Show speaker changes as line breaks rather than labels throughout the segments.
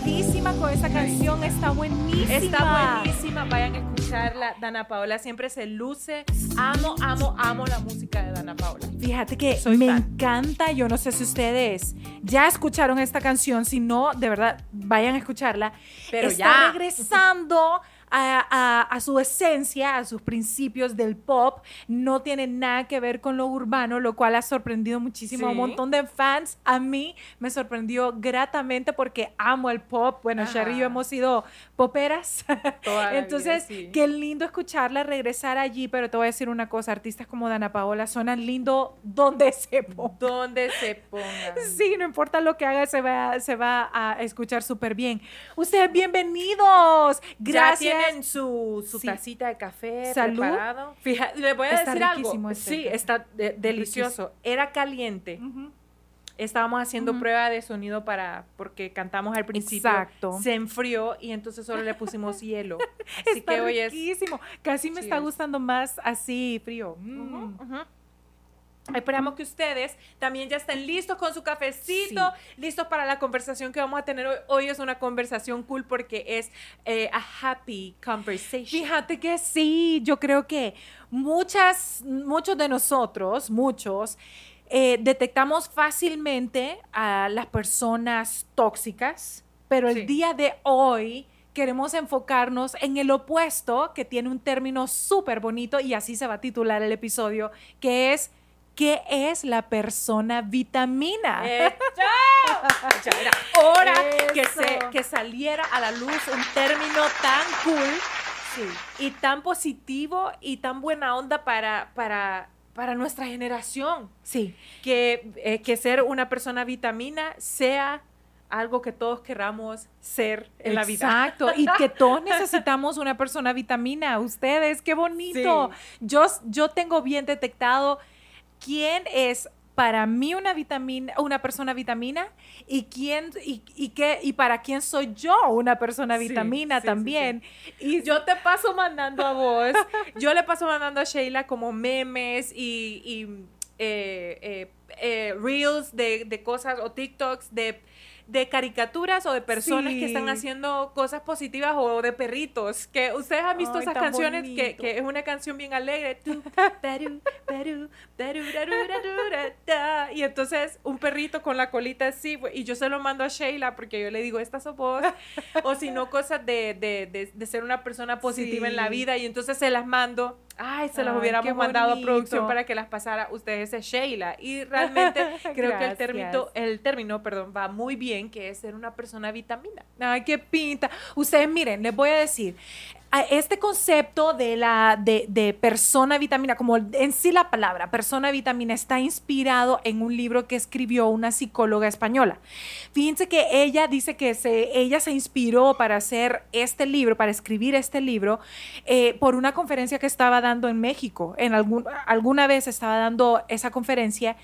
motivadísima con esa canción, está buenísima.
Está buenísima, vayan a escucharla. Dana Paola siempre se luce. Amo, amo, amo la música de Dana Paola.
Fíjate que
Soy
me
fan.
encanta, yo no sé si ustedes ya escucharon esta canción, si no, de verdad, vayan a escucharla.
Pero
está
ya.
regresando a, a- a su esencia, a sus principios del pop. No tiene nada que ver con lo urbano, lo cual ha sorprendido muchísimo a un montón de fans. A mí me sorprendió gratamente porque amo el pop. Bueno,
Ajá.
Sherry y yo hemos sido poperas. Entonces,
vida, sí.
qué lindo escucharla regresar allí, pero te voy a decir una cosa, artistas como Dana Paola suenan lindo donde se ponga.
Donde se ponga.
Sí, no importa lo que haga, se va, se va a escuchar súper bien. Ustedes, bienvenidos. Gracias.
Tienen su, su
Sí.
tacita de café
Salud.
preparado. Fíjate, le voy a
Está
decir algo.
este.
Sí, está de- delicioso. Era caliente. Estábamos haciendo prueba de sonido para porque cantamos al principio.
Exacto.
Se enfrió y entonces solo le pusimos hielo. Así
Está
que hoy es
riquísimo. Casi me está gustando más así frío.
Ujú. Esperamos que ustedes también ya estén listos con su cafecito, listos para la conversación que vamos a tener hoy. Hoy es una conversación cool porque es eh, a happy conversation.
Fíjate que sí, yo creo que muchas, muchos de nosotros, muchos, eh, detectamos fácilmente a las personas tóxicas, pero el día de hoy queremos enfocarnos en el opuesto, que tiene un término súper bonito y así se va a titular el episodio, que es ¿qué es la persona vitamina?
Ya era hora que, se, que saliera a la luz un término tan cool
Sí.
y tan positivo y tan buena onda para, para, para nuestra generación.
Sí.
que, eh, que ser una persona vitamina sea algo que todos queramos ser en la vida.
Exacto, y que todos necesitamos una persona vitamina. Ustedes, qué bonito. Yo, yo tengo bien detectado quién es para mí una vitamina, una persona vitamina y quién y, y qué y para quién soy yo una persona vitamina
sí, sí,
también.
Y yo te paso mandando a vos, yo le paso mandando a Sheila como memes y, y, eh, eh, eh, reels de, de cosas o TikToks de, de caricaturas o de personas
Sí.
que están haciendo cosas positivas o de perritos. Que ustedes han visto
Ay,
esas canciones que, que es una canción bien alegre. Y entonces un perrito con la colita así, y yo se lo mando a Sheila porque yo le digo, esta sos vos. o si no, cosas de, de, de, de ser una persona positiva en la vida. Y entonces se las mando. Ay, se las hubiéramos mandado a producción para que las pasara. Ustedes es Sheila. Y realmente creo que el término, el término, perdón, va muy bien, que es ser una persona vitamina.
Ay, qué pinta. Ustedes miren, les voy a decir, este concepto de la de, persona vitamina, como en sí la palabra persona vitamina, está inspirado en un libro que escribió una psicóloga española. Fíjense que ella dice que se, ella se inspiró para hacer este libro, para escribir este libro, eh, por una conferencia que estaba dando en México. En algún, alguna vez estaba dando esa conferencia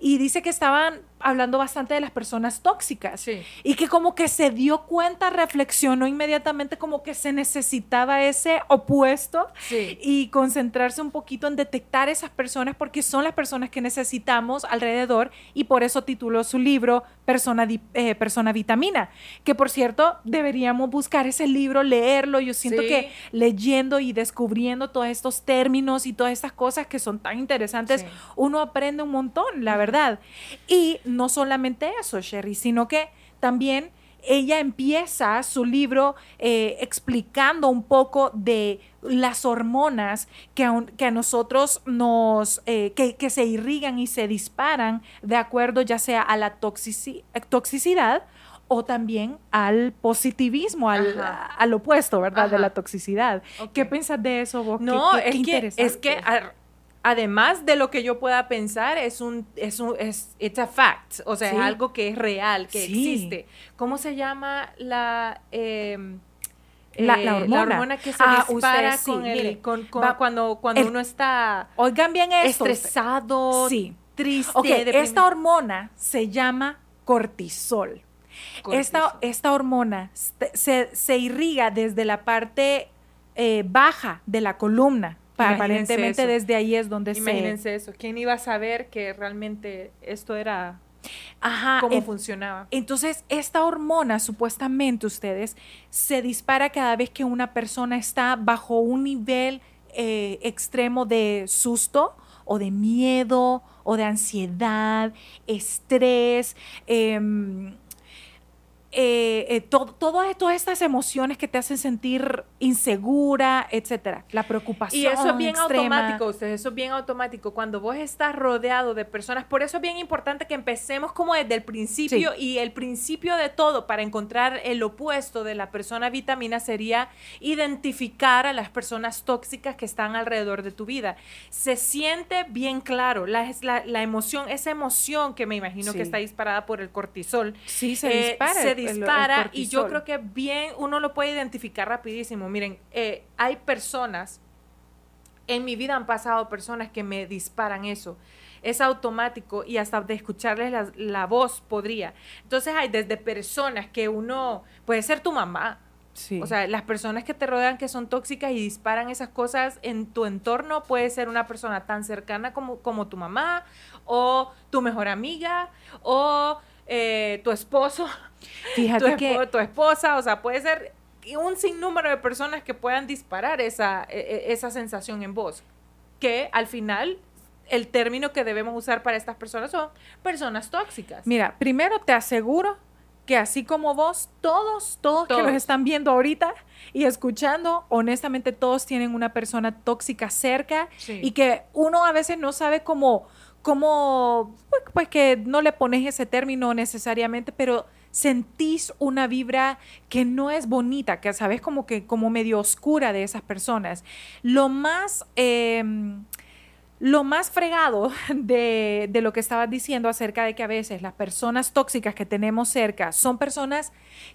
y dice que estaban hablando bastante de las personas tóxicas
Sí.
y que como que se dio cuenta, reflexionó inmediatamente como que se necesitaba ese opuesto
Sí.
y concentrarse un poquito en detectar esas personas porque son las personas que necesitamos alrededor y por eso tituló su libro Persona, eh, Persona Vitamina, que por cierto deberíamos buscar ese libro, leerlo, yo siento
Sí.
que leyendo y descubriendo todos estos términos y todas estas cosas que son tan interesantes, uno aprende un montón, la verdad. Y no solamente eso, Sherry, sino que también ella empieza su libro eh, explicando un poco de las hormonas que a, un- que a nosotros nos, eh, que, que se irrigan y se disparan de acuerdo ya sea a la toxici- toxicidad o también al positivismo, al, al opuesto, ¿verdad? De la toxicidad. ¿Qué piensas de eso vos?
No,
¿Qué- qué- qué
es, que, es que a- además de lo que yo pueda pensar, es un, es un, es, it's a fact, o sea,
Sí.
es algo que es real, que
Sí.
existe. ¿Cómo se llama la, em,
La-
eh,
la hormona.
que se
Ah,
dispara
sí,
con el,
mire,
con, con-
va-
cuando, cuando
el-
uno está
Oigan bien esto.
estresado,
Sí.
triste,
esta hormona se llama cortisol. Esta,
Cortisol.
esta hormona se, se irriga desde la parte eh, baja de la columna. Aparentemente
eso.
desde ahí es donde se...
Imagínense eso. ¿Quién iba a saber que realmente esto era
Ajá.
cómo
en-
funcionaba.
entonces, esta hormona, supuestamente ustedes, se dispara cada vez que una persona está bajo un nivel eh, extremo de susto o de miedo o de ansiedad, estrés, em, eh, eh, to- todas, todas estas emociones que te hacen sentir insegura, etcétera. La preocupación.
Y eso es bien
extrema.
automático, ustedes, eso es bien automático. Cuando vos estás rodeado de personas, por eso es bien importante que empecemos como desde el principio y el principio de todo para encontrar el opuesto de la persona vitamina sería identificar a las personas tóxicas que están alrededor de tu vida. Se siente bien claro la, la, la emoción, esa emoción que me imagino
Sí.
que está disparada por el cortisol.
Sí, se
Eh,
dispara.
se
el- el- el
dispara y yo creo que bien uno lo puede identificar rapidísimo. Miren, eh, hay personas, en mi vida han pasado personas que me disparan eso. Es automático y hasta de escucharles la, la voz podría. Entonces hay desde personas que uno, puede ser tu mamá,
Sí.
o sea, las personas que te rodean que son tóxicas y disparan esas cosas en tu entorno puede ser una persona tan cercana como, como tu mamá o tu mejor amiga o eh, tu esposo, tu,
Fíjate que
espo- tu esposa, o sea, puede ser un sinnúmero de personas que puedan disparar esa, e- e- esa sensación en vos, que al final el término que debemos usar para estas personas son personas tóxicas.
Mira, primero te aseguro que así como vos, todos, todos, que
Todos.
nos están viendo ahorita y escuchando, honestamente todos tienen una persona tóxica cerca
Sí.
y que uno a veces no sabe cómo, cómo, pues, pues que no le pones ese término necesariamente, pero sentís una vibra que no es bonita, que sabes como que como medio oscura de esas personas. Lo más... em, lo más fregado de, de lo que estabas diciendo acerca de que a veces las personas tóxicas que tenemos cerca son personas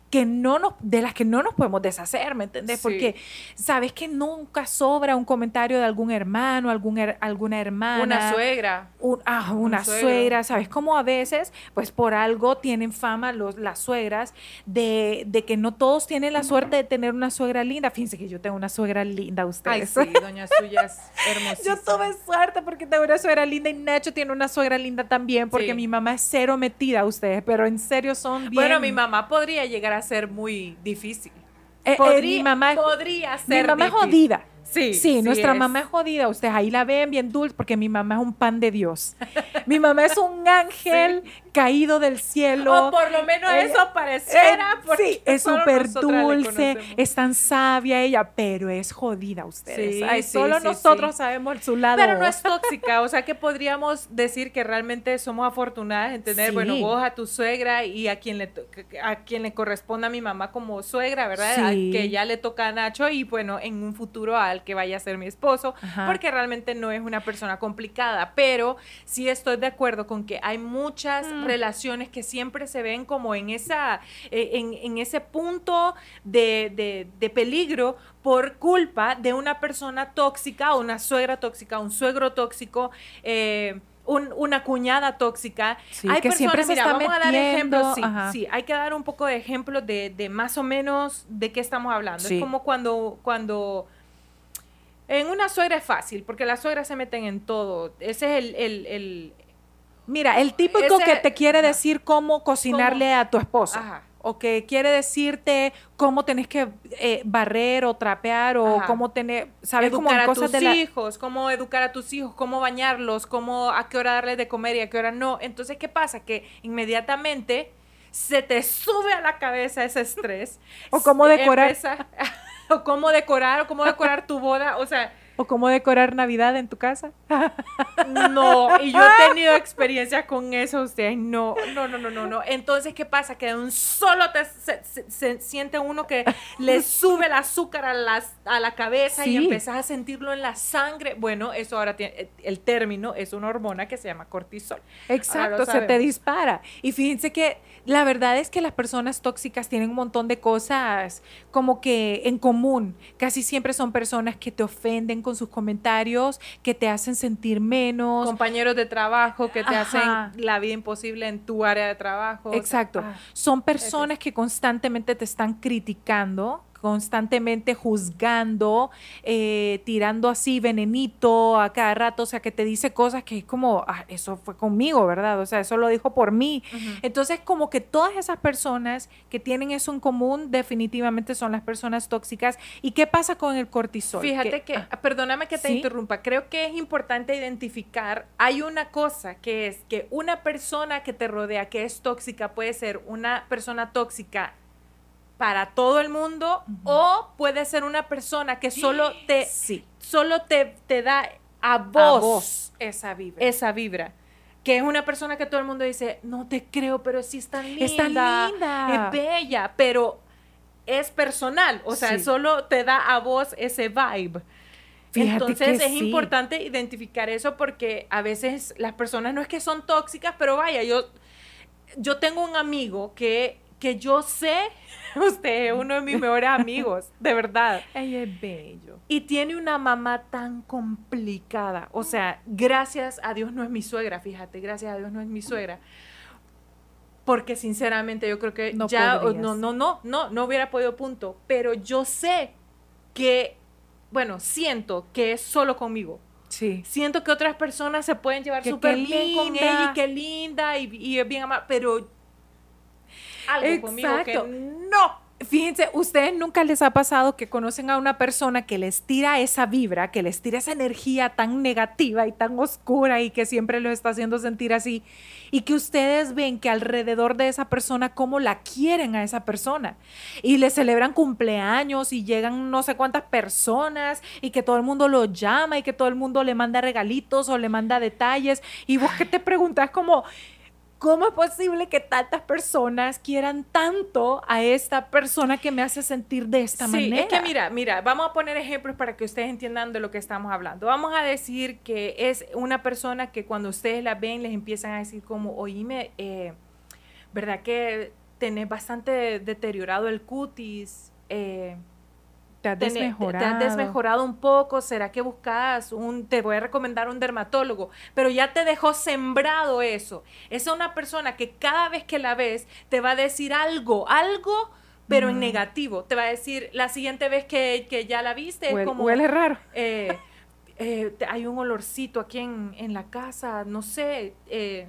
que no nos, de las que no nos podemos deshacer, ¿me entendés?
Sí.
Porque sabes que nunca sobra un comentario de algún hermano, algún her- alguna hermana.
Una suegra.
un- ah, una suegra, ¿sabes? Como a veces, pues por algo tienen fama los, las suegras de, de que no todos tienen la suerte de tener una suegra linda. Fíjense que yo tengo una suegra linda,
Ay,
ustedes.
sí, doña suya es hermosísima.
Yo tuve suerte porque tengo una suegra linda y Nacho tiene una suegra linda también porque
Sí.
mi mamá es cero metida a ustedes, pero en serio son bien...
Bueno, mi mamá podría llegar a ser muy difícil.
Eh, eh,
Podría,
mi mamá,
podría
mi
ser
mamá es
difícil.
jodida.
Sí,
Sí, nuestra
es.
mamá es jodida. Ustedes ahí la ven bien dulce porque mi mamá es un pan de Dios. mi mamá es un ángel caído del cielo.
O por lo menos eso pareciera.
Eh,
porque
sí, es súper dulce, es tan sabia ella, pero es jodida ustedes.
Sí,
Ay,
sí,
solo nosotros sabemos su lado.
Pero no es tóxica, o sea que podríamos decir que realmente somos afortunadas en tener, bueno, vos a tu suegra y a quien le a quien le corresponda a mi mamá como suegra, ¿verdad? A que ya le toca a Nacho y bueno, en un futuro que vaya a ser mi esposo,
Ajá.
porque realmente no es una persona complicada, pero sí estoy de acuerdo con que hay muchas
Mm.
relaciones que siempre se ven como en esa eh, en, en ese punto de, de- de peligro por culpa de una persona tóxica, una suegra tóxica, un suegro tóxico, eh, un- una cuñada tóxica.
Sí,
hay
que siempre se
mira,
está
vamos a dar
metiendo,
ejemplos, sí, sí, hay que dar un poco de ejemplos de, de más o menos de qué estamos hablando.
Sí.
Es como cuando, cuando en una suegra es fácil, porque las suegras se meten en todo. Ese es el, el- el-
Mira, el típico
Ese-
que te quiere
ajá.
decir cómo cocinarle a tu esposo.
Ajá.
O que quiere decirte cómo tenés que eh, barrer o trapear o
Ajá.
cómo tener, ¿sabes? Como
educar a
cosas
tus
de la...
hijos, cómo educar a tus hijos, cómo bañarlos, cómo a qué hora darles de comer y a qué hora no. Entonces, ¿qué pasa? Que inmediatamente se te sube a la cabeza ese estrés.
O cómo decorar.
Empieza- o cómo decorar, o cómo decorar tu boda. O sea,
O cómo decorar Navidad en tu casa.
no. Y yo he tenido experiencias con eso, ustedes. No, no, no, no, no, no. Entonces, ¿qué pasa? Que de un solo te, se, se- se siente uno que le sube el azúcar a, las, a la cabeza y empezás a sentirlo en la sangre. Bueno, eso ahora tiene, el término es una hormona que se llama cortisol.
Exacto, se te dispara. Y fíjense que la verdad es que las personas tóxicas tienen un montón de cosas como que en común. Casi siempre son personas que te ofenden con sus comentarios, que te hacen sentir menos.
Compañeros de trabajo que te
Ajá.
hacen la vida imposible en tu área de trabajo. o sea,
Exacto.
ah.
Son personas que constantemente te están criticando constantemente juzgando, eh, tirando así venenito a cada rato, o sea, que te dice cosas que es como, ah, eso fue conmigo, ¿verdad? O sea, eso lo dijo por mí. Entonces, como que todas esas personas que tienen eso en común definitivamente son las personas tóxicas. ¿Y qué pasa con el cortisol?
Fíjate que, ah, perdóname que te interrumpa, creo que es importante identificar, hay una cosa que es que una persona que te rodea que es tóxica puede ser una persona tóxica para todo el mundo o puede ser una persona que solo te, solo te, te da a vos,
esa vibra.
Esa vibra que es una persona que todo el mundo dice, no te creo, pero sí es tan linda.
Es tan linda.
Es bella, pero es personal. O sea, solo te da a vos ese vibe. Entonces es importante identificar eso porque a veces las personas no es que son tóxicas, pero vaya, yo, yo tengo un amigo que, que yo sé, usted es uno de mis mejores amigos, de verdad.
Ella es bello.
Y tiene una mamá tan complicada. O sea, gracias a Dios no es mi suegra, fíjate, gracias a Dios no es mi suegra. Porque sinceramente yo creo que ya, no, no, no, no, no hubiera podido punto. Pero yo sé que bueno, siento que es solo conmigo.
Sí.
Siento que otras personas se pueden llevar súper bien con ella y qué linda y, es bien amada, pero algo conmigo que no.
Fíjense, ustedes nunca les ha pasado que conocen a una persona que les tira esa vibra, que les tira esa energía tan negativa y tan oscura y que siempre los está haciendo sentir así y que ustedes ven que alrededor de esa persona cómo la quieren a esa persona y le celebran cumpleaños y llegan no sé cuántas personas y que todo el mundo lo llama y que todo el mundo le manda regalitos o le manda detalles. Y vos que te preguntas como ¿Cómo es posible que tantas personas quieran tanto a esta persona que me hace sentir de esta sí, manera?
Es que mira, mira, vamos a poner ejemplos para que ustedes entiendan de lo que estamos hablando. Vamos a decir que es una persona que cuando ustedes la ven les empiezan a decir como, oíme, eh, ¿verdad que tenés bastante deteriorado el cutis? Eh,
te has desmejorado.
Te has desmejorado un poco, ¿será que buscas un, te voy a recomendar un dermatólogo? Pero ya te dejó sembrado eso. Es una persona que cada vez que la ves te va a decir algo, algo, pero en negativo. Te va a decir, la siguiente vez que, ya la viste,
es
como...
Huele raro.
Eh, eh, hay un olorcito aquí en, en la casa, no sé, eh,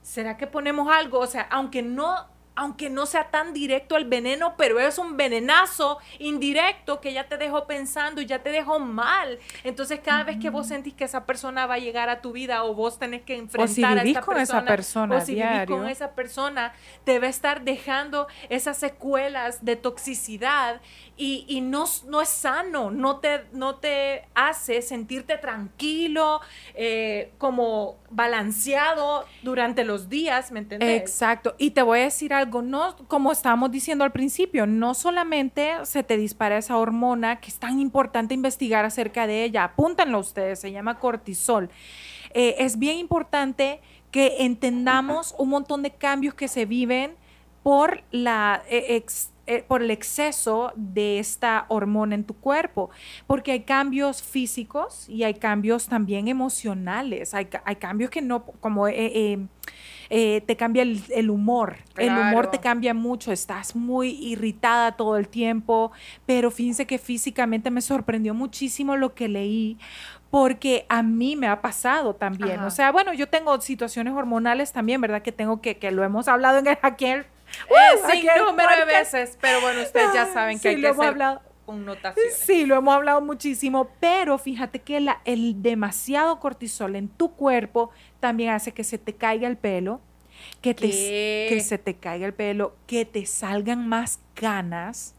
¿será que ponemos algo? O sea, aunque no aunque no sea tan directo el veneno, pero es un venenazo indirecto que ya te dejó pensando y ya te dejó mal. Entonces, cada vez que vos sentís que esa persona va a llegar a tu vida o vos tenés que enfrentar a esa
con
persona,
esa persona,
o si vivís con esa persona, te va a estar dejando esas secuelas de toxicidad y, no, no, es sano, no te, no te hace sentirte tranquilo, eh, como balanceado durante los días, ¿me entiendes?
Exacto. Y te voy a decir algo, no, como estábamos diciendo al principio, no solamente se te dispara esa hormona, que es tan importante investigar acerca de ella, apúntenlo ustedes, se llama cortisol. Eh, es bien importante que entendamos un montón de cambios que se viven por la eh, eh, por el exceso de esta hormona en tu cuerpo, porque hay cambios físicos y hay cambios también emocionales, hay, cambios que no, como... Eh, eh, te cambia el, humor. El humor te cambia mucho, estás muy irritada todo el tiempo, pero fíjense que físicamente me sorprendió muchísimo lo que leí, porque a mí me ha pasado también. O sea, bueno, yo tengo situaciones hormonales también, ¿verdad? Que tengo que, que lo hemos hablado en el, aquí
Uh, sí, número de veces, pero bueno, ustedes ya saben que hay que hacer hablado. connotaciones.
Sí, lo hemos hablado muchísimo, pero fíjate que la, el demasiado cortisol en tu cuerpo también hace que se te caiga el pelo, que, te, que se te caiga el pelo, que te salgan más canas,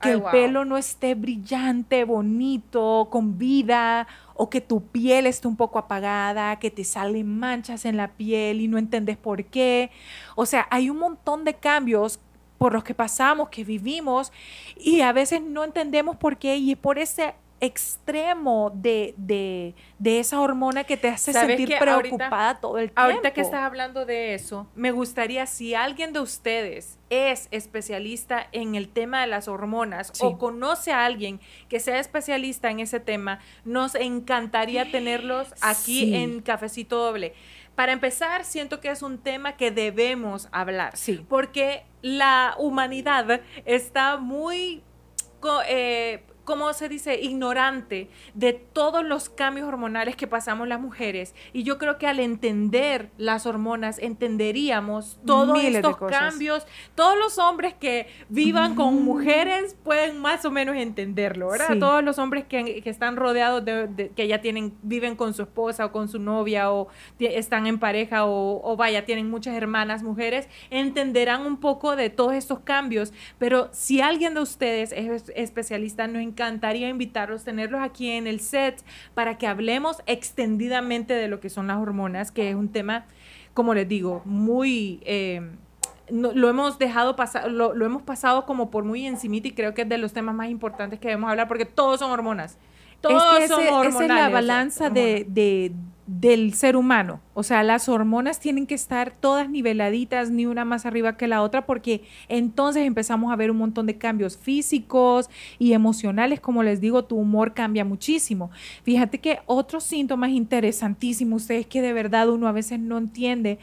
que el pelo no esté brillante, bonito, con vida, o que tu piel esté un poco apagada, que te salen manchas en la piel y no entiendes por qué. O sea, hay un montón de cambios por los que pasamos, que vivimos y a veces no entendemos por qué y es por ese extremo de, de, de, esa hormona que te hace sentir preocupada todo el tiempo.
Ahorita que estás hablando de eso, me gustaría si alguien de ustedes es especialista en el tema de las hormonas o conoce a alguien que sea especialista en ese tema, nos encantaría tenerlos aquí en Cafecito Doble. Para empezar, siento que es un tema que debemos hablar,
sí.
porque la humanidad está muy eh, ¿cómo se dice? Ignorante de todos los cambios hormonales que pasamos las mujeres. Y yo creo que al entender las hormonas, entenderíamos todos estos cambios. Todos los hombres que vivan con mujeres pueden más o menos entenderlo, ¿verdad? Todos los hombres que, están rodeados de, que ya tienen, viven con su esposa o con su novia o están en pareja o, o vaya, tienen muchas hermanas mujeres, entenderán un poco de todos estos cambios. Pero si alguien de ustedes es especialista, no encantaría invitarlos, tenerlos aquí en el set para que hablemos extendidamente de lo que son las hormonas, que es un tema, como les digo, muy... Eh, lo hemos dejado pasar, lo, hemos pasado como por muy encimita y creo que es de los temas más importantes que debemos hablar porque todos son hormonas. Todos son hormonales.
Esa es la balanza de, del ser humano. O sea, las hormonas tienen que estar todas niveladitas, ni una más arriba que la otra, porque entonces empezamos a ver un montón de cambios físicos y emocionales. Como les digo, tu humor cambia muchísimo. Fíjate que otro síntoma interesantísimo, ustedes que de verdad uno a veces no entiende,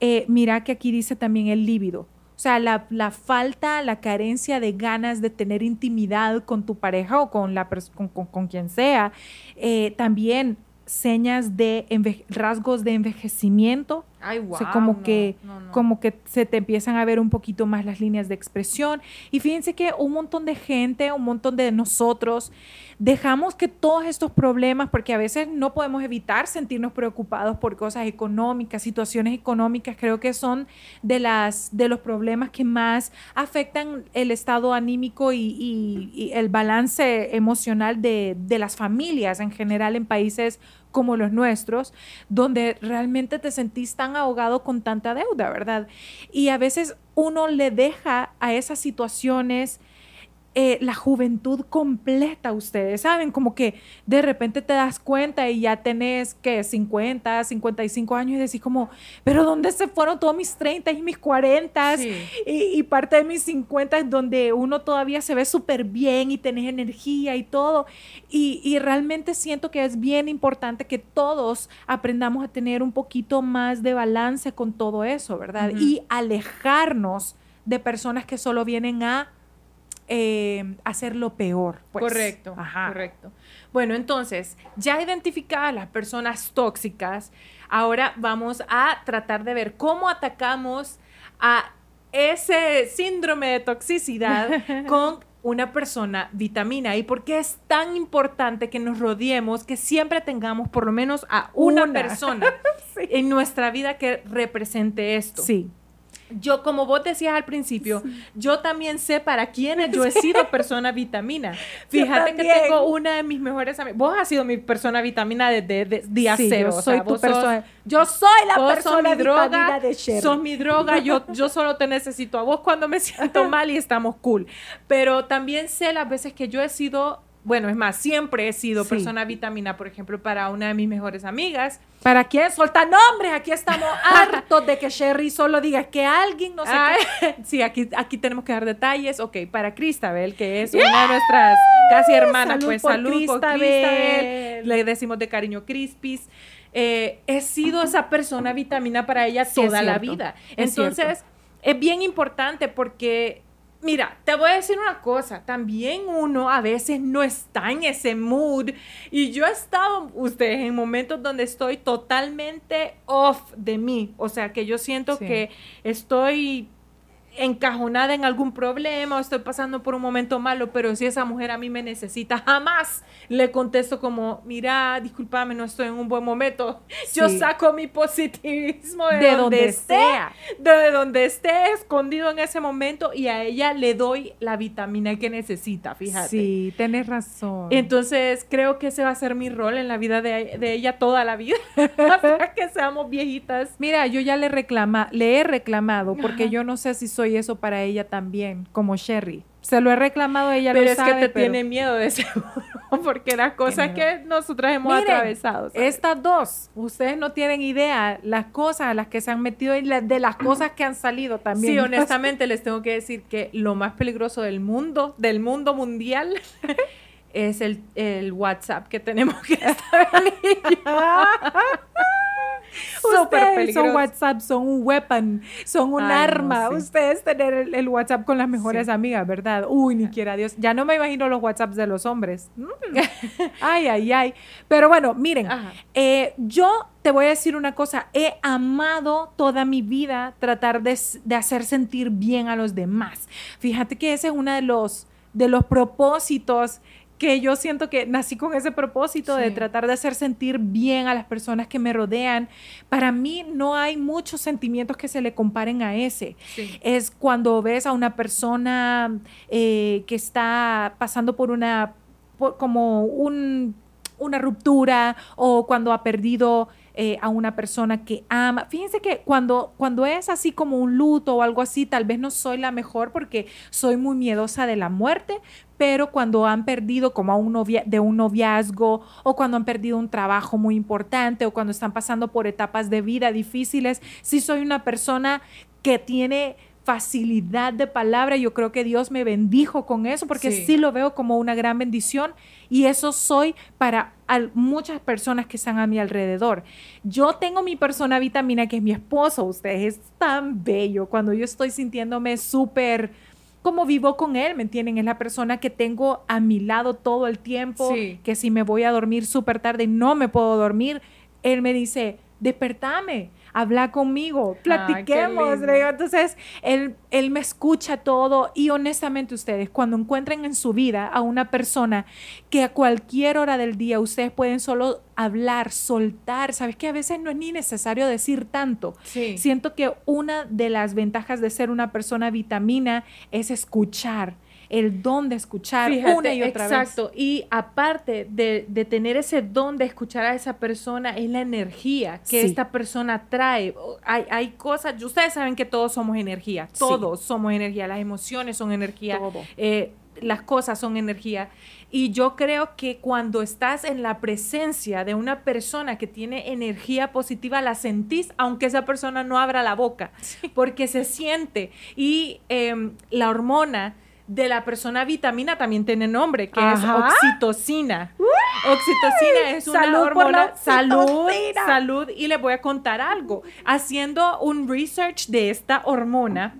eh, mira que aquí dice también el líbido. O sea, la, falta, la carencia de ganas de tener intimidad con tu pareja o con, la con, con, quien sea. Eh, también señas de rasgos de envejecimiento.
Ay, wow,
como, que, como que se te empiezan a ver un poquito más las líneas de expresión. Y fíjense que un montón de gente, un montón de nosotros, dejamos que todos estos problemas, porque a veces no podemos evitar sentirnos preocupados por cosas económicas, situaciones económicas, creo que son de, las, de los problemas que más afectan el estado anímico y, el balance emocional de, de las familias en general en países como los nuestros, donde realmente te sentís tan ahogado con tanta deuda, ¿verdad? Y a veces uno le deja a esas situaciones eh, la juventud completa, ustedes saben, como que de repente te das cuenta y ya tenés que 50, 55 años y decís como, pero ¿dónde se fueron todos mis 30 y mis 40 y, parte de mis 50 es donde uno todavía se ve súper bien y tenés energía y todo. Y, realmente siento que es bien importante que todos aprendamos a tener un poquito más de balance con todo eso, ¿verdad? Y alejarnos de personas que solo vienen a eh, hacerlo peor.
Pues. Correcto, correcto. Bueno, entonces, ya identificadas las personas tóxicas, ahora vamos a tratar de ver cómo atacamos a ese síndrome de toxicidad con una persona vitamina y por qué es tan importante que nos rodeemos, que siempre tengamos por lo menos a una, persona en nuestra vida que represente esto.
Sí
yo, como vos decías al principio, yo también sé para quiénes yo he sido persona vitamina. Fíjate que tengo una de mis mejores amigas. Vos has sido mi persona vitamina desde día cero.
Yo soy tu persona.
yo soy la persona mi droga, de Sos mi droga. Yo, yo solo te necesito a vos cuando me siento mal y estamos cool. Pero también sé las veces que yo he sido bueno, es más, siempre he sido persona vitamina, por ejemplo, para una de mis mejores amigas.
¿Para quién? Solta nombres. Aquí estamos hartos de que Sherry solo diga que alguien no sé
Sí, aquí, aquí tenemos que dar detalles. Ok, para Cristabel, que es una de nuestras casi hermanas, pues salud Cristabel. Le decimos de cariño Crispis. Eh, he sido esa persona vitamina para ella toda la vida. Entonces, es bien importante porque Mira, te voy a decir una cosa, también uno a veces no está en ese mood. Y yo he estado, ustedes, en momentos donde estoy totalmente off de mí, o sea, que yo siento que estoy encajonada en algún problema o estoy pasando por un momento malo, pero si esa mujer a mí me necesita, jamás le contesto como, mira, discúlpame, no estoy en un buen momento. Yo saco mi positivismo de, donde, sea, de donde esté escondido en ese momento y a ella le doy la vitamina que necesita, fíjate.
Sí, tienes razón.
Entonces, creo que ese va a ser mi rol en la vida de, ella toda la vida, hasta que seamos viejitas.
Mira, yo ya le reclama, le he reclamado porque yo no sé si soy y eso para ella también, como Sherry. Se lo he reclamado, ella
pero
lo sabe.
Pero es que te tiene miedo de seguro, porque las cosas que nosotras hemos atravesado.
Estas dos, ustedes no tienen idea las cosas a las que se han metido y de las cosas que han salido también.
Sí, honestamente les tengo que decir que lo más peligroso del mundo, del mundo mundial, es el, el WhatsApp que tenemos que estar
Son WhatsApp, son un weapon, son un arma. Ustedes tener el, WhatsApp con las mejores amigas, ¿verdad? Uy, ni quiera Dios. Ya no me imagino los WhatsApps de los hombres. Mm. ay, ay, ay. Pero bueno, miren, eh, yo te voy a decir una cosa, he amado toda mi vida tratar de, de hacer sentir bien a los demás. Fíjate que ese es uno de los, de los propósitos que yo siento que nací con ese propósito de tratar de hacer sentir bien a las personas que me rodean. Para mí no hay muchos sentimientos que se le comparen a ese. Es cuando ves a una persona eh, que está pasando por una, como un, una ruptura o cuando ha perdido eh, a una persona que ama. Fíjense que cuando, cuando es así como un luto o algo así, tal vez no soy la mejor porque soy muy miedosa de la muerte, pero cuando han perdido como a un novia, de un noviazgo o cuando han perdido un trabajo muy importante o cuando están pasando por etapas de vida difíciles, sí soy una persona que tiene facilidad de palabra. Yo creo que Dios me bendijo con eso porque sí. lo veo como una gran bendición y eso soy para muchas personas que están a mi alrededor. Yo tengo mi persona vitamina que es mi esposo. Ustedes es tan bello cuando yo estoy sintiéndome súper como vivo con él, ¿me entienden? Es la persona que tengo a mi lado todo el tiempo, que si me voy a dormir súper tarde y no me puedo dormir, él me dice, despertame habla conmigo, platiquemos. Entonces, él, él me escucha todo y honestamente ustedes, cuando encuentren en su vida a una persona que a cualquier hora del día ustedes pueden solo hablar, soltar, sabes que a veces no es ni necesario decir tanto. Siento que una de las ventajas de ser una persona vitamina es escuchar el don de escuchar una y otra
vez. Exacto. Y aparte de, tener ese don de escuchar a esa persona, es la energía que esta persona trae. Hay, hay cosas, ustedes saben que todos somos energía, todos somos energía, las emociones son energía, eh, las cosas son energía. Y yo creo que cuando estás en la presencia de una persona que tiene energía positiva, la sentís, aunque esa persona no abra la boca, porque se siente. Y em, la hormona de la persona vitamina también tiene nombre, que es oxitocina. oxitocina es una hormona salud, salud y le voy a contar algo. Haciendo un research de esta hormona,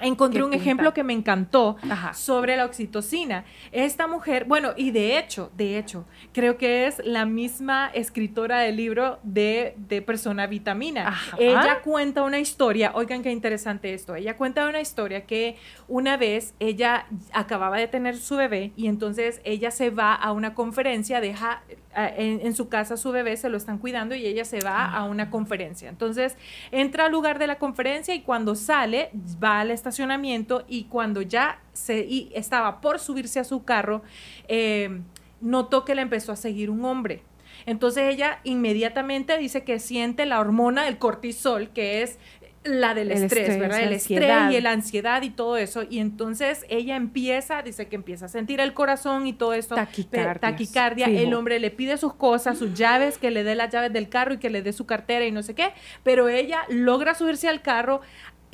encontré un ejemplo que me encantó sobre la oxitocina. Esta mujer, bueno, y de hecho, de hecho, creo que es la misma escritora del libro de, Persona Vitamina. Ella cuenta una historia, oigan qué interesante esto, ella cuenta una historia que una vez ella acababa de tener su bebé y entonces ella se va a una conferencia, deja en, su casa su bebé, se lo están cuidando y ella se va a una conferencia. Entonces entra al lugar de la conferencia y cuando sale va al estacionamiento y cuando ya se, estaba por subirse a su carro, eh, notó que le empezó a seguir un hombre. Entonces ella inmediatamente dice que siente la hormona del cortisol, que es la del estrés, ¿verdad? El estrés y la ansiedad y todo eso. Y entonces ella empieza, dice que empieza a sentir el corazón y todo esto. Taquicardia. Taquicardia. El hombre le pide sus cosas, sus llaves, que le dé las llaves del carro y que le dé su cartera y no sé qué. Pero ella logra subirse al carro,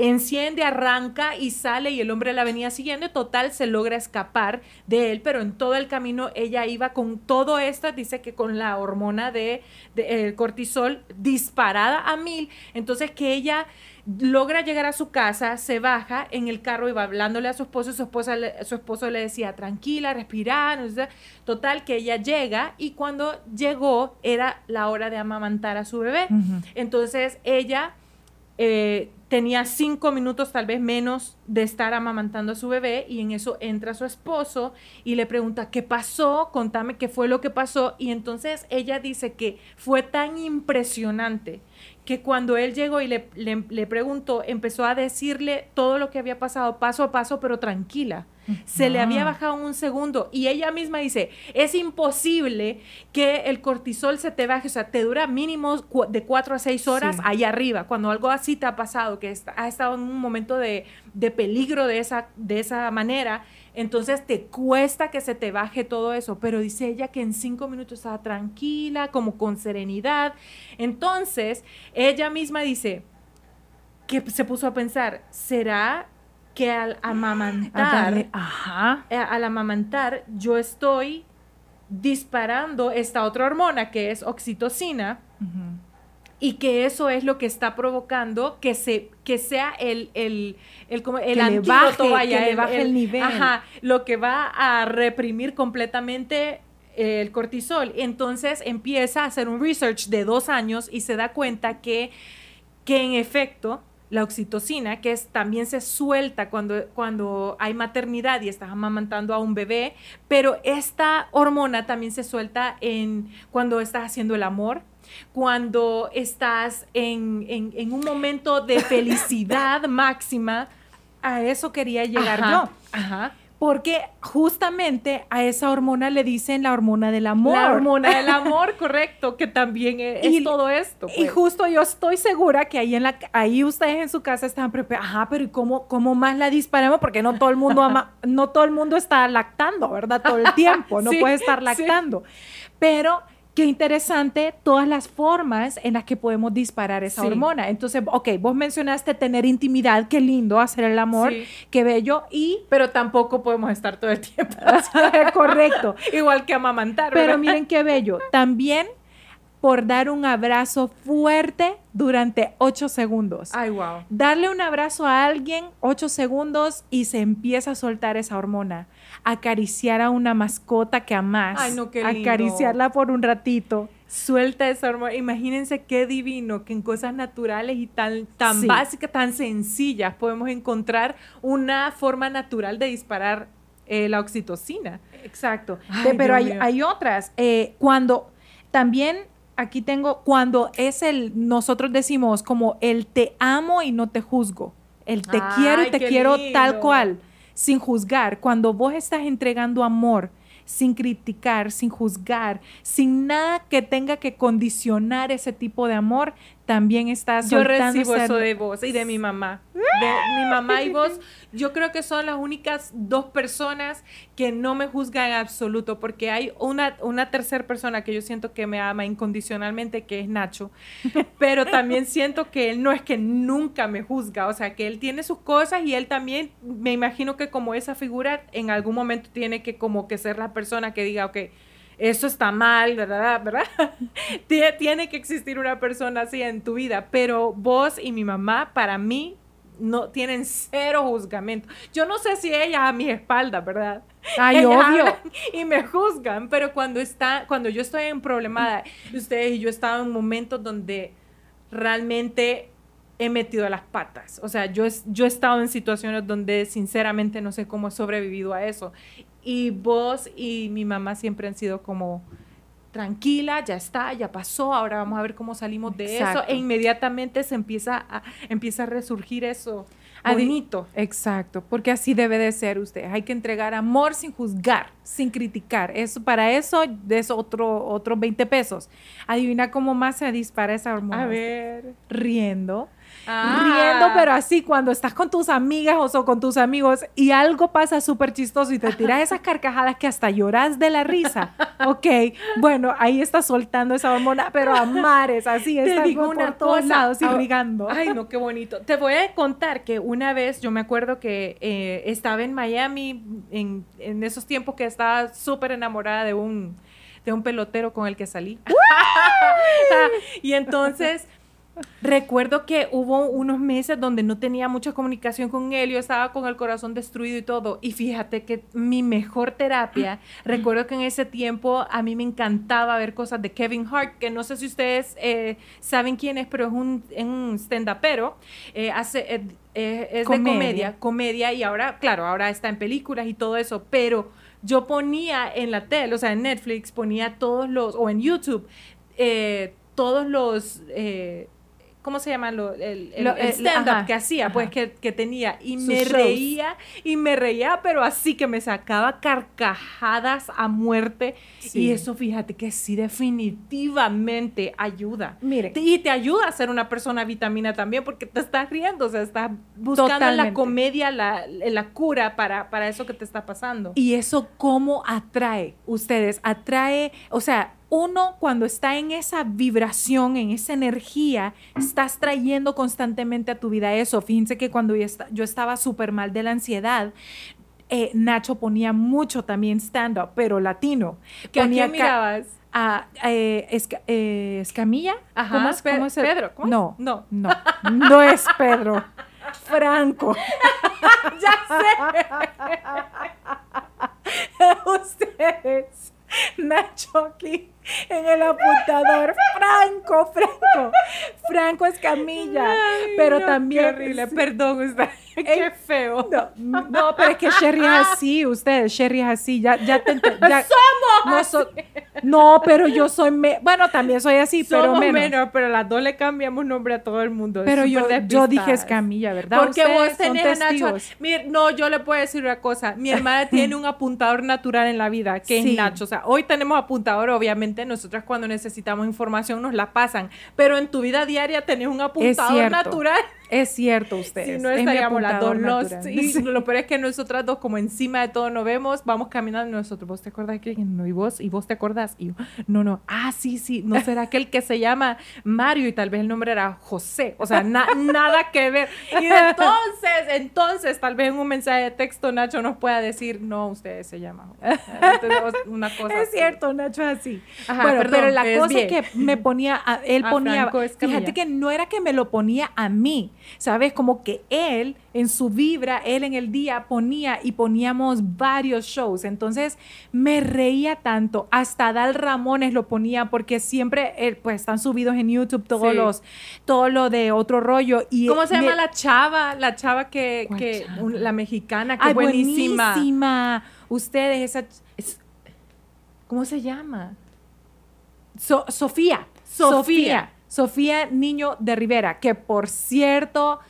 enciende, arranca y sale y el hombre la venía siguiendo. Total, se logra escapar de él, pero en todo el camino ella iba con todo esto, dice que con la hormona de, el cortisol disparada a mil. Entonces que ella logra llegar a su casa, se baja en el carro y va hablándole a su esposo, su, esposa, su esposo le decía, tranquila, respira, total, que ella llega y cuando llegó era la hora de amamantar a su bebé. Entonces ella eh, tenía cinco minutos, tal vez menos, de estar amamantando a su bebé y en eso entra su esposo y le pregunta, ¿qué pasó? Contame qué fue lo que pasó. Y entonces ella dice que fue tan impresionante que cuando él llegó y le, le, preguntó, empezó a decirle todo lo que había pasado paso a paso, pero tranquila. Se le había bajado un segundo y ella misma dice, es imposible que el cortisol se te baje, o sea, te dura mínimo de cuatro a seis horas ahí arriba. Cuando algo así te ha pasado, que ha estado en un momento de, de peligro de esa, de esa manera, entonces te cuesta que se te baje todo eso, pero dice ella que en cinco minutos estaba tranquila, como con serenidad. Entonces ella misma dice que se puso a pensar, ¿será que al amamantar, eh, al amamantar yo estoy disparando esta otra hormona que es oxitocina? Y que eso es lo que está provocando que se que sea el el el, como el
Que le baje,
vaya,
que le baje el nivel.
ajá, lo que va a reprimir completamente el cortisol. Entonces empieza a hacer un research de dos años y se da cuenta que, que en efecto la oxitocina, que es, también se suelta cuando, cuando hay maternidad y estás amamantando a un bebé, pero esta hormona también se suelta en cuando estás haciendo el amor, cuando estás en, en- en un momento de felicidad máxima.
A eso quería llegar
Ajá,
yo.
Ajá.
Porque justamente a esa hormona le dicen la hormona del amor.
La hormona del amor, correcto, que también es, es
Y-
todo esto.
Y
pues.
justo yo estoy segura que ahí en la ahí ustedes en su casa están preparados. Ajá, pero ¿y cómo, cómo más la disparamos? Porque no todo el mundo ama, no todo el mundo está lactando, ¿verdad? Todo el tiempo, no
Sí,
puede estar
sí.
lactando. Pero qué interesante todas las formas en las que podemos disparar esa
Sí.
hormona. Entonces, ok, vos mencionaste tener intimidad, qué lindo hacer el amor,
Sí.
qué bello y
Pero tampoco podemos estar todo el tiempo.
correcto.
Igual que amamantar.
Pero
¿verdad?
miren qué bello. También por dar un abrazo fuerte durante ocho segundos.
Ay, wow.
Darle un abrazo a alguien, ocho segundos, y se empieza a soltar esa hormona. Acariciar a una mascota que amás.
Ay, no, qué lindo.
Acariciarla por un ratito.
Suelta esa hormona. Imagínense qué divino que en cosas naturales y tan, tan
Sí.
básicas, tan sencillas, podemos encontrar una forma natural de disparar eh, la oxitocina.
Exacto.
Ay,
pero hay, hay otras. Eh, cuando también aquí tengo, cuando es el, nosotros decimos como el te amo y no te juzgo. El te
Ay,
quiero y te quiero tal cual, sin juzgar. Cuando vos estás entregando amor, sin criticar, sin juzgar, sin nada que tenga que condicionar ese tipo de amor, también estás
Yo recibo eso de vos y de mi mamá. De mi mamá y vos, yo creo que son las únicas dos personas que no me juzgan en absoluto, porque hay una, una tercera persona que yo siento que me ama incondicionalmente, que es Nacho, pero también siento que él no es que nunca me juzga, o sea, que él tiene sus cosas y él también, me imagino que como esa figura, en algún momento tiene que como que ser la persona que diga, ok, eso está mal, ¿verdad? ¿verdad? Tie- Tiene que existir una persona así en tu vida, pero vos y mi mamá, para mí, no tienen cero juzgamento. Yo no sé si ellas a mi espalda, ¿verdad?
Ay,
Ellas
obvio.
Y me juzgan, pero cuando está, cuando yo estoy en problemada, ustedes y yo he estado en momentos donde realmente he metido las patas. O sea, yo, yo he estado en situaciones donde sinceramente no sé cómo he sobrevivido a eso. Y vos y mi mamá siempre han sido como tranquila, ya está, ya pasó, ahora vamos a ver cómo salimos de eso.
Exacto.
E inmediatamente se empieza a, empieza a resurgir eso bonito.
Exacto, porque así debe de ser usted. Hay que entregar amor sin juzgar, sin criticar. Eso, para eso es otro, otros 20 pesos. Adivina cómo más se dispara esa hormona.
A ver.
Riendo.
Ah.
Riendo, pero así cuando estás con tus amigas o so- con tus amigos y algo pasa súper chistoso y te tiras esas carcajadas que hasta lloras de la risa. Ok, bueno, ahí estás soltando esa hormona, pero a mares, así, está
digo
por
una
todos
cosa.
lados,
Ah,
irrigando.
Ay, no, qué bonito. Te voy a contar que una vez yo me acuerdo que eh, estaba en Miami en, en esos tiempos que estaba súper enamorada de un, de un pelotero con el que salí. y entonces recuerdo que hubo unos meses donde no tenía mucha comunicación con él, yo estaba con el corazón destruido y todo. Y fíjate que mi mejor terapia, recuerdo que en ese tiempo a mí me encantaba ver cosas de Kevin Hart, que no sé si ustedes eh, saben quién es, pero es un, es un stand-upero, eh, hace... eh, eh, es
Comedia.
de comedia, comedia y ahora, claro, ahora está en películas y todo eso, pero yo ponía en la tele, o sea, en Netflix, ponía todos los, o en YouTube, eh, todos los, eh, ¿cómo se llama? Lo- el el-
Lo-
el
el-
stand-up que hacía,
ajá.
pues que, que tenía. Y
Sus
me
shows.
reía, y me reía, pero así que me sacaba carcajadas a muerte.
Sí.
Y eso, fíjate que sí, definitivamente ayuda.
Mire,
Y te ayuda a ser una persona vitamina también, porque te estás riendo, o sea, estás buscando en la comedia la, la cura para, para eso que te está pasando.
Y eso cómo atrae ustedes, atrae, o sea, uno cuando está en esa vibración, en esa energía, estás trayendo constantemente a tu vida eso. Fíjense que cuando yo, esta- yo estaba súper mal de la ansiedad, eh, Nacho ponía mucho también stand-up, pero latino.
¿Que ¿A
Ponía ca-
mirabas?
a, eh, Esca- eh, Escamilla.
Ajá,
¿Cómo es?
Pe-
¿Cómo es el-
Pedro.
No,
No.
no, no es Pedro. Franco. Ustedes, Nacho aquí en el apuntador. Franco, Franco. Franco Escamilla.
Ay,
pero
no,
también.
Qué horrible, perdón, usted. Qué feo.
No, no, pero es que Sherry es así, ustedes, Sherry es así, ya, ya te ya- no, so- no, pero yo soy, me- bueno, también soy así, pero
Somos
menos.
menos. pero las dos le cambiamos nombre a todo el mundo.
Pero yo,
Súper
yo dije
despistadas.
Escamilla, ¿verdad?
Porque
Ustedes
vos
son
tenés a Nacho. Mir- no, yo le puedo decir una cosa. Mi hermana tiene un apuntador natural en la vida, que
Sí.
es Nacho. O sea, hoy tenemos apuntador, obviamente. Nosotras cuando necesitamos información nos la pasan. Pero en tu vida diaria tenés un apuntador natural.
Es cierto, ustedes.
Si no estaríamos las dos lost. Y lo peor es que nosotras dos, como encima de todo nos vemos, vamos caminando nosotros, ¿vos te acordás que no? Y vos, y vos te acordás. Y yo, no, no, ah, sí, sí, no será aquel que se llama Mario y tal vez el nombre era José. O sea, na- nada que ver. Y entonces, entonces, tal vez en un mensaje de texto Nacho nos pueda decir, no, ustedes se llaman. Entonces, una cosa
Es
así.
cierto, Nacho es así.
Ajá,
bueno,
perdón,
pero la
es
cosa
bien.
es que me ponía, a- él
A
ponía, fíjate que no era que me lo ponía a mí, ¿sabes? Como que él en su vibra, él en el día ponía y poníamos varios shows. Entonces me reía tanto. Hasta Dal Ramones lo ponía porque siempre, él, pues están subidos en YouTube todos
Sí.
los, todo lo de otro rollo. Y
¿Cómo se
me-
llama la chava? La chava que,
¿Cuál
que
chava?
la mexicana, que
Ay,
buenísima.
buenísima. Ustedes, esa...
Es- ¿Cómo se llama?
So- Sofía.
Sofía.
Sofía. Sofía Niño de Rivera, que por cierto,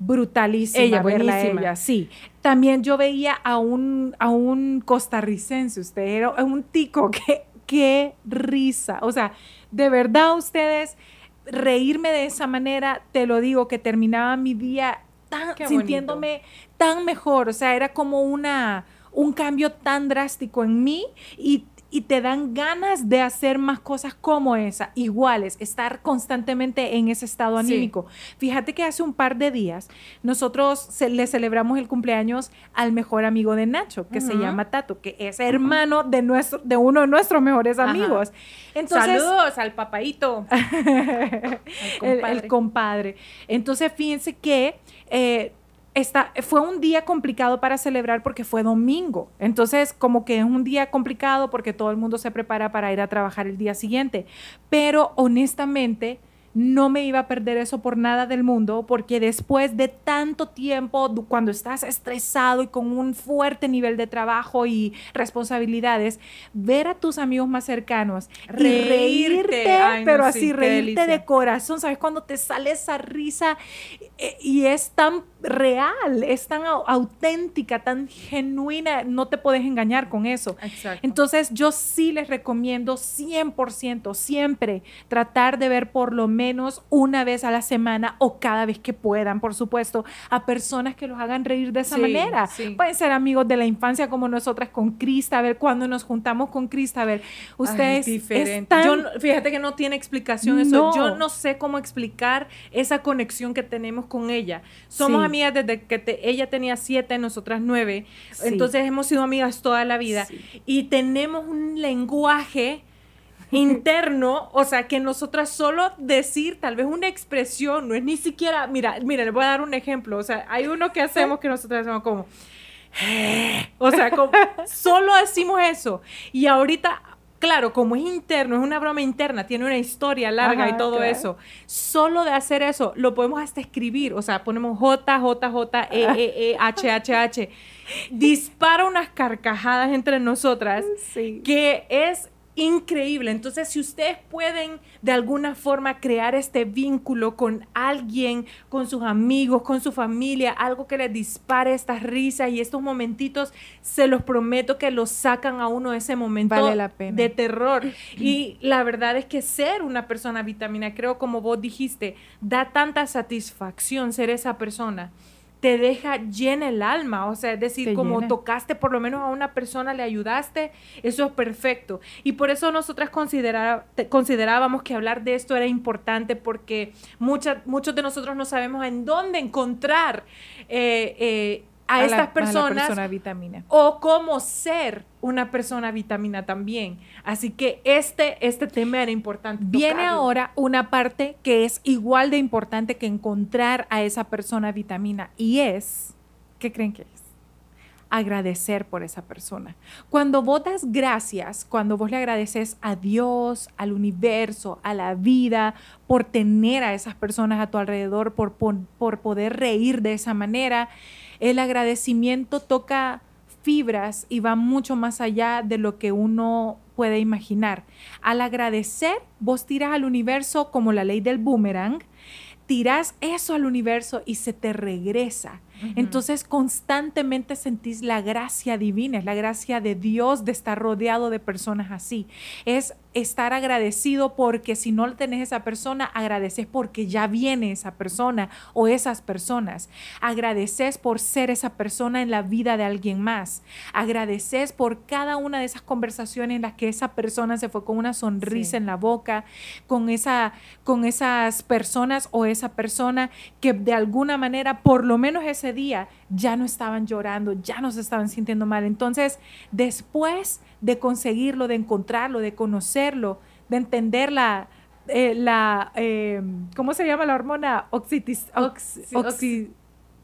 brutalísima.
Ella,
verla a
buenísima.
ella, sí. También yo veía a un, a un costarricense, usted era un tico, que qué risa. O sea, de verdad ustedes, reírme de esa manera, te lo digo, que terminaba mi día tan,
Qué bonito.
sintiéndome tan mejor. O sea, era como una, un cambio tan drástico en mí y, y te dan ganas de hacer más cosas como esa, iguales, estar constantemente en ese estado
Sí.
anímico. Fíjate que hace un par de días nosotros le celebramos el cumpleaños al mejor amigo de Nacho, que se llama Tato, que es hermano de, nuestro, de uno de nuestros mejores
Ajá.
amigos. Entonces,
Saludos al papaito.
el,
compadre.
Entonces, fíjense que eh, esta, fue un día complicado para celebrar porque fue domingo. Entonces, como que es un día complicado porque todo el mundo se prepara para ir a trabajar el día siguiente. Pero honestamente, no me iba a perder eso por nada del mundo, porque después de tanto tiempo, cuando estás estresado y con un fuerte nivel de trabajo y responsabilidades, ver a tus amigos más cercanos y
Reírte. Ay,
pero
sí,
así reírte
delicia.
de corazón, ¿sabes? Cuando te sale esa risa y es tan real, es tan au- auténtica, tan genuina, no te puedes engañar con eso.
Exacto.
Entonces yo sí les recomiendo 100%, siempre tratar de ver por lo menos una vez a la semana o cada vez que puedan, por supuesto, a personas que los hagan reír de esa
Sí,
manera.
sí.
Pueden ser amigos de la infancia como nosotras con Crista, a ver cuando nos juntamos con Crista, a ver, ustedes
Ay, diferente.
están-
Yo no- fíjate que no tiene explicación eso. Yo no sé cómo explicar esa conexión que tenemos con ella. Somos
Sí.
amigas desde que te- ella tenía siete, nosotras nueve.
Sí.
Entonces hemos sido amigas toda la vida.
Sí.
Y tenemos un lenguaje interno, o sea, que nosotras solo decir tal vez una expresión, no es ni siquiera, mira, mira, le voy a dar un ejemplo, o sea, hay uno que hacemos que nosotras hacemos como, o sea, como, solo decimos eso, y ahorita, claro, como es interno, es una broma interna, tiene una historia larga
Ajá,
y todo
claro.
eso, solo de hacer eso, lo podemos hasta escribir, o sea, ponemos J, J, J, E, E, E, H, H, H, dispara unas carcajadas entre nosotras
Sí.
que es increíble. Entonces, si ustedes pueden de alguna forma crear este vínculo con alguien, con sus amigos, con su familia, algo que les dispare estas risas y estos momentitos, se los prometo que los sacan a uno de ese momento
Vale la pena.
de terror. Y la verdad es que ser una persona vitamina, creo como vos dijiste, da tanta satisfacción ser esa persona. Te deja llena el alma, o sea, es decir,
Te
como
llena.
tocaste por lo menos a una persona, le ayudaste, eso es perfecto. Y por eso nosotras considera- considerábamos que hablar de esto era importante porque mucha- muchos de nosotros no sabemos en dónde encontrar eh, eh, a, estas
la
personas
persona vitamina.
o cómo ser una persona vitamina también. Así que este, este tema era importante.
Viene
tocarlo.
ahora una parte que es igual de importante que encontrar a esa persona vitamina y es, ¿qué creen que es? Agradecer por esa persona. Cuando vos das gracias, cuando vos le agradeces a Dios, al universo, a la vida, por tener a esas personas a tu alrededor, por, por, por poder reír de esa manera, el agradecimiento toca fibras y va mucho más allá de lo que uno puede imaginar. Al agradecer, vos tiras al universo como la ley del boomerang, tiras eso al universo y se te regresa. Entonces constantemente sentís la gracia divina, es la gracia de Dios de estar rodeado de personas así. Es estar agradecido porque si no tenés esa persona, agradeces porque ya viene esa persona o esas personas. Agradeces por ser esa persona en la vida de alguien más. Agradeces por cada una de esas conversaciones en las que esa persona se fue con una sonrisa
Sí.
en la boca, con, esa, con esas personas o esa persona que de alguna manera, por lo menos ese día, ya no estaban llorando, ya no se estaban sintiendo mal. Entonces, después de conseguirlo, de encontrarlo, de conocerlo, de entender la... eh, la eh, ¿Cómo se llama la hormona? Oxitis, ox-
Oxi-
oxi-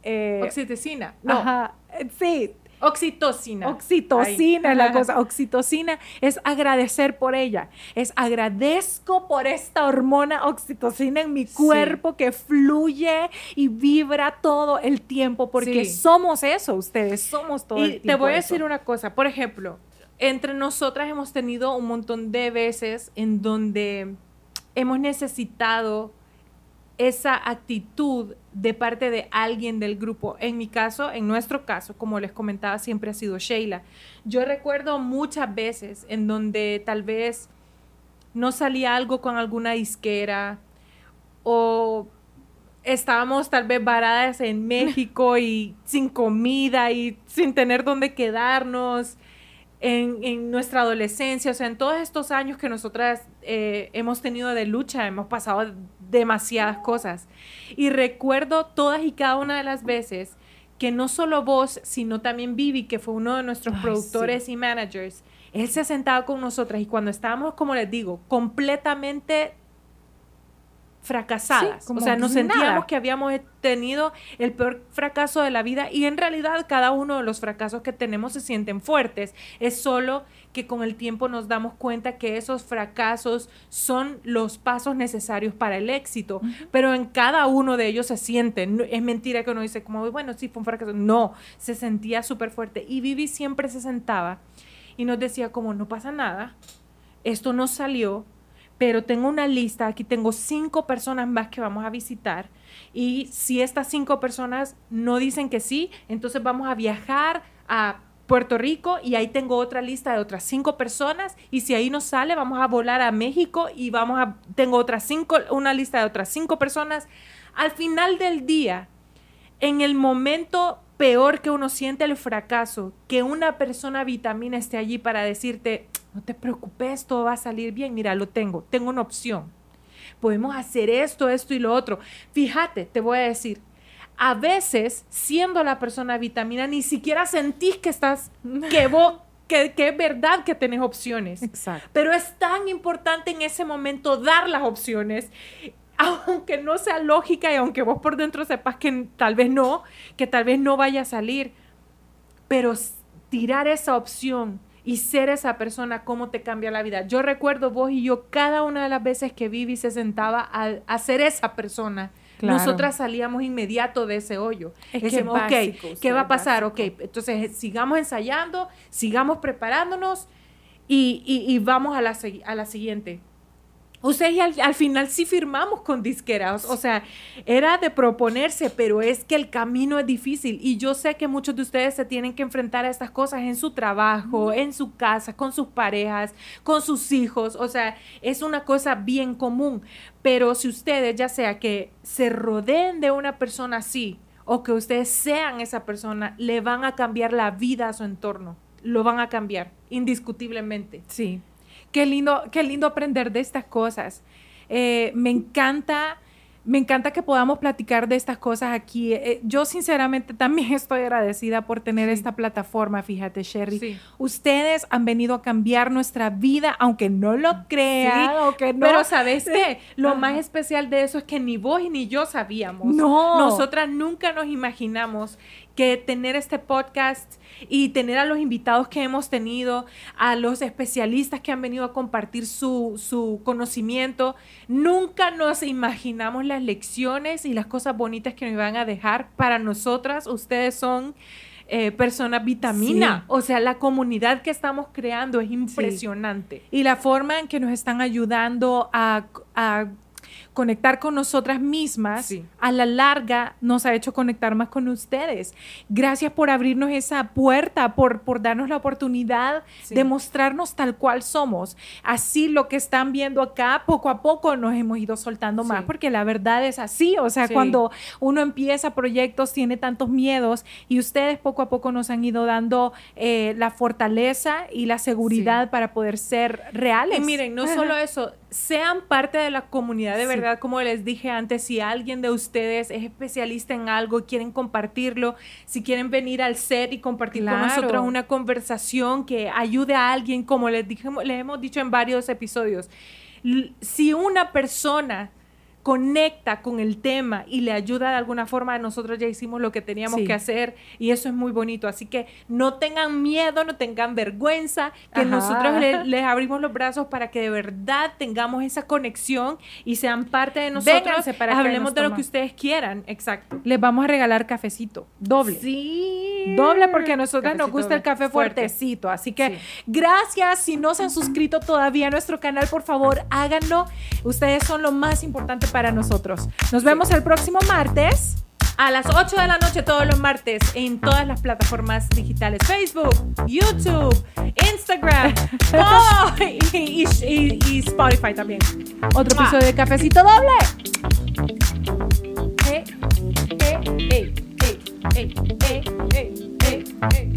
eh,
Oxitocina. No,
ajá, eh, sí,
oxitocina.
Oxitocina,
Ahí.
la cosa. Oxitocina es agradecer por ella. Es agradezco por esta hormona oxitocina en mi
Sí.
cuerpo que fluye y vibra todo el tiempo, porque
Sí.
somos eso, ustedes somos todo el
Y
tiempo.
te voy a
eso.
decir una cosa, por ejemplo, entre nosotras hemos tenido un montón de veces en donde hemos necesitado esa actitud de parte de alguien del grupo. En mi caso, en nuestro caso, como les comentaba, siempre ha sido Sheila. Yo recuerdo muchas veces en donde tal vez no salía algo con alguna disquera o estábamos tal vez varadas en México y sin comida y sin tener dónde quedarnos en, en nuestra adolescencia, o sea, en todos estos años que nosotras eh, hemos tenido de lucha, hemos pasado demasiadas cosas. Y recuerdo todas y cada una de las veces que no solo vos, sino también Vivi, que fue uno de nuestros
Ay,
productores y managers, él se sentaba con nosotras y cuando estábamos, como les digo, completamente fracasadas.
Sí, como
o sea, nos
nada.
sentíamos que habíamos tenido el peor fracaso de la vida y en realidad cada uno de los fracasos que tenemos se sienten fuertes. Es solo que con el tiempo nos damos cuenta que esos fracasos son los pasos necesarios para el éxito, pero en cada uno de ellos se sienten. No- Es mentira que uno dice como, bueno, sí, fue un fracaso. No, se sentía súper fuerte. Y Vivi siempre se sentaba y nos decía como, no pasa nada, esto no salió, pero tengo una lista, aquí tengo cinco personas más que vamos a visitar y si estas cinco personas no dicen que sí, entonces vamos a viajar a Puerto Rico y ahí tengo otra lista de otras cinco personas y si ahí no sale vamos a volar a México y vamos a tengo otras cinco una lista de otras cinco personas. Al final del día, en el momento peor que uno siente el fracaso, que una persona vitamina esté allí para decirte, no te preocupes, todo va a salir bien, mira, lo tengo, tengo una opción. Podemos hacer esto, esto y lo otro. Fíjate, te voy a decir, a veces, siendo la persona vitamina, ni siquiera sentís que estás, que vos, que, que es verdad que tenés opciones.
Exacto.
Pero es tan importante en ese momento dar las opciones, aunque no sea lógica y aunque vos por dentro sepas que tal vez no, que tal vez no vaya a salir, pero tirar esa opción y ser esa persona, cómo te cambia la vida. Yo recuerdo vos y yo cada una de las veces que Vivi se sentaba a, a ser esa persona.
Claro.
Nosotras salíamos inmediato de ese hoyo.
Es que
Decíamos,
es
ok,
básico,
¿qué va a pasar?
básico.
Ok, entonces sigamos ensayando, sigamos preparándonos y, y- y vamos a la, a la siguiente. O sea, y al, al final sí firmamos con disqueras. O sea, era de proponerse, pero es que el camino es difícil. Y yo sé que muchos de ustedes se tienen que enfrentar a estas cosas en su trabajo, en su casa, con sus parejas, con sus hijos. O sea, es una cosa bien común. Pero si ustedes, ya sea que se rodeen de una persona así, o que ustedes sean esa persona, le van a cambiar la vida a su entorno. Lo van a cambiar, indiscutiblemente.
Sí. Qué lindo, qué lindo aprender de estas cosas. Eh, me encanta me encanta que podamos platicar de estas cosas aquí. Eh, yo sinceramente también estoy agradecida por tener esta plataforma, fíjate, Sherry. Ustedes han venido a cambiar nuestra vida, aunque no lo crean, aunque no.
Pero ¿sabes qué? Lo más especial de eso es que ni vos ni yo sabíamos.
No.
Nosotras nunca nos imaginamos que tener este podcast y tener a los invitados que hemos tenido, a los especialistas que han venido a compartir su, su conocimiento, nunca nos imaginamos las lecciones y las cosas bonitas que nos van a dejar para nosotras. Ustedes son... Eh, personas vitamina. O sea, la comunidad que estamos creando es impresionante.
Y la forma en que nos están ayudando a, a conectar con nosotras mismas, a la larga nos ha hecho conectar más con ustedes. Gracias por abrirnos esa puerta, por, por darnos la oportunidad de mostrarnos tal cual somos. Así lo que están viendo acá, poco a poco nos hemos ido soltando más, porque la verdad es así. O sea, cuando uno empieza proyectos, tiene tantos miedos y ustedes poco a poco nos han ido dando eh, la fortaleza y la seguridad para poder ser reales.
Y miren, no solo eso, sean parte de la comunidad de verdad, como les dije antes, si alguien de ustedes es especialista en algo y quieren compartirlo, si quieren venir al set y compartir con nosotros una conversación que ayude a alguien, como les, dije, les hemos dicho en varios episodios, si una persona conecta con el tema y le ayuda de alguna forma, nosotros ya hicimos lo que teníamos que hacer y eso es muy bonito. Así que no tengan miedo, no tengan vergüenza, que nosotros les abrimos los brazos para que de verdad tengamos esa conexión y sean parte de nosotros. para Hablemos de lo que ustedes quieran, exacto.
Les vamos a regalar cafecito, doble.
Sí.
Doble porque a nosotros nos gusta el café fuertecito. Así que gracias. Si no se han suscrito todavía a nuestro canal, por favor, háganlo. Ustedes son lo más importante para nosotros. Nos vemos el próximo martes.
A las 8 de la noche todos los martes en todas las plataformas digitales, Facebook, YouTube, Instagram oh, y, Spotify también.
Otro episodio de Cafecito Doble. Hey, hey, hey, hey, hey, hey, hey, hey.